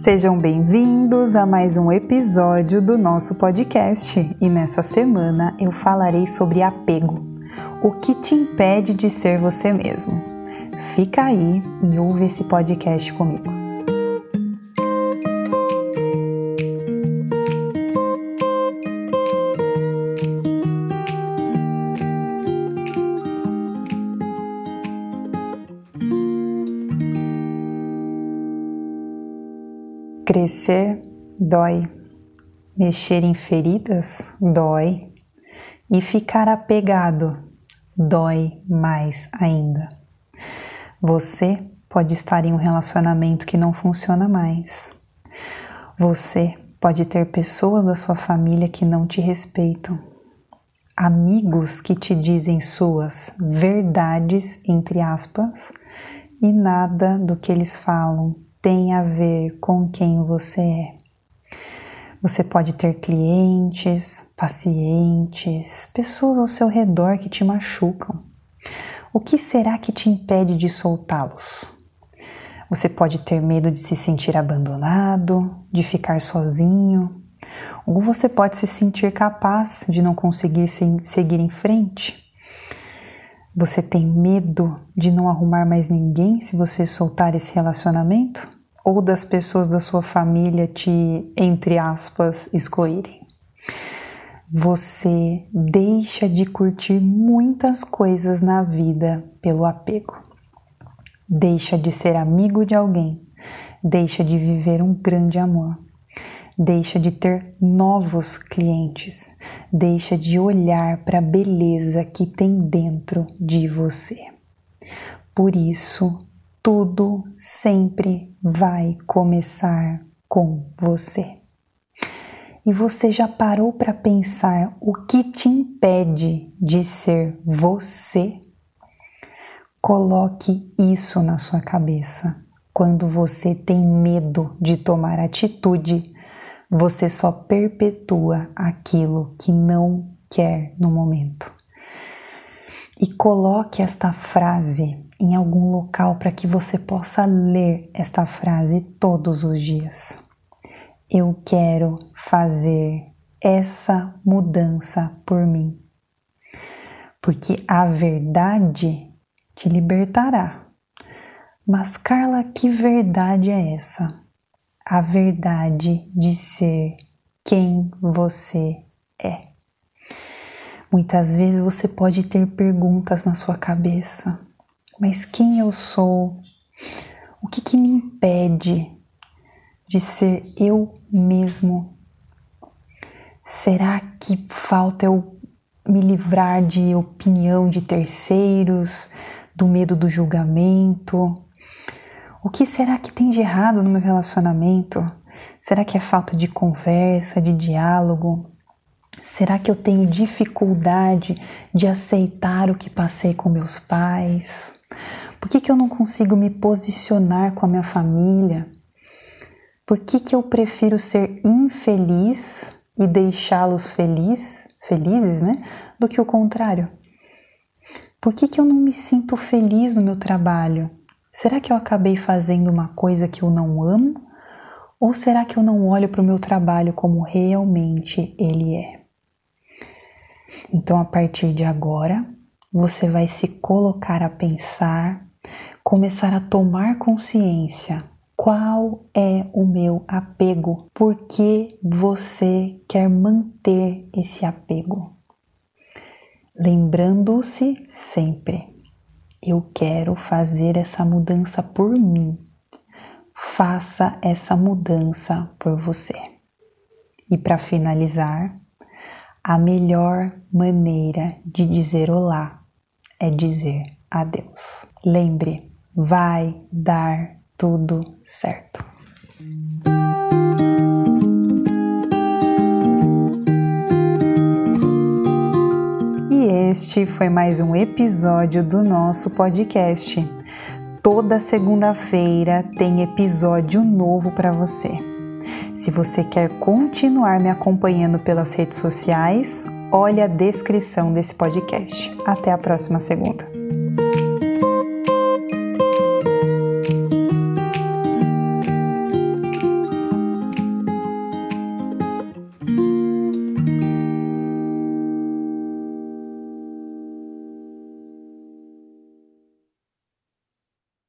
Sejam bem-vindos a mais um episódio do nosso podcast e nessa semana eu falarei sobre apego, o que te impede de ser você mesmo. Fica aí e ouve esse podcast comigo. Crescer dói, mexer em feridas dói, e ficar apegado dói mais ainda. Você pode estar em um relacionamento que não funciona mais. Você pode ter pessoas da sua família que não te respeitam, amigos que te dizem suas verdades, entre aspas, e nada do que eles falam tem a ver com quem você é. Você pode ter clientes, pacientes, pessoas ao seu redor que te machucam. O que será que te impede de soltá-los? Você pode ter medo de se sentir abandonado, de ficar sozinho, ou você pode se sentir capaz de não conseguir seguir em frente. Você tem medo de não arrumar mais ninguém se você soltar esse relacionamento? Ou das pessoas da sua família te, entre aspas, excluírem? Você deixa de curtir muitas coisas na vida pelo apego. Deixa de ser amigo de alguém, deixa de viver um grande amor deixa de ter novos clientes, deixa de olhar para a beleza que tem dentro de você. Por isso, tudo sempre vai começar com você. E você já parou para pensar o que te impede de ser você? Coloque isso na sua cabeça. Quando você tem medo de tomar atitude, você só perpetua aquilo que não quer no momento. E coloque esta frase em algum local para que você possa ler esta frase todos os dias. Eu quero fazer essa mudança por mim. Porque a verdade te libertará. Mas, Carla, que verdade é essa? A verdade de ser quem você é. Muitas vezes você pode ter perguntas na sua cabeça, mas quem eu sou? O que, que me impede de ser eu mesmo? Será que falta eu me livrar de opinião de terceiros, do medo do julgamento? O que será que tem de errado no meu relacionamento? Será que é falta de conversa, de diálogo? Será que eu tenho dificuldade de aceitar o que passei com meus pais? Por que, que eu não consigo me posicionar com a minha família? Por que, que eu prefiro ser infeliz e deixá-los feliz, felizes, né? Do que o contrário? Por que, que eu não me sinto feliz no meu trabalho? Será que eu acabei fazendo uma coisa que eu não amo? Ou será que eu não olho para o meu trabalho como realmente ele é? Então, a partir de agora, você vai se colocar a pensar, começar a tomar consciência qual é o meu apego, por que você quer manter esse apego. Lembrando-se sempre eu quero fazer essa mudança por mim. Faça essa mudança por você. E para finalizar, a melhor maneira de dizer olá é dizer adeus. Lembre, vai dar tudo certo. Este foi mais um episódio do nosso podcast. Toda segunda-feira tem episódio novo para você. Se você quer continuar me acompanhando pelas redes sociais, olhe a descrição desse podcast. Até a próxima segunda.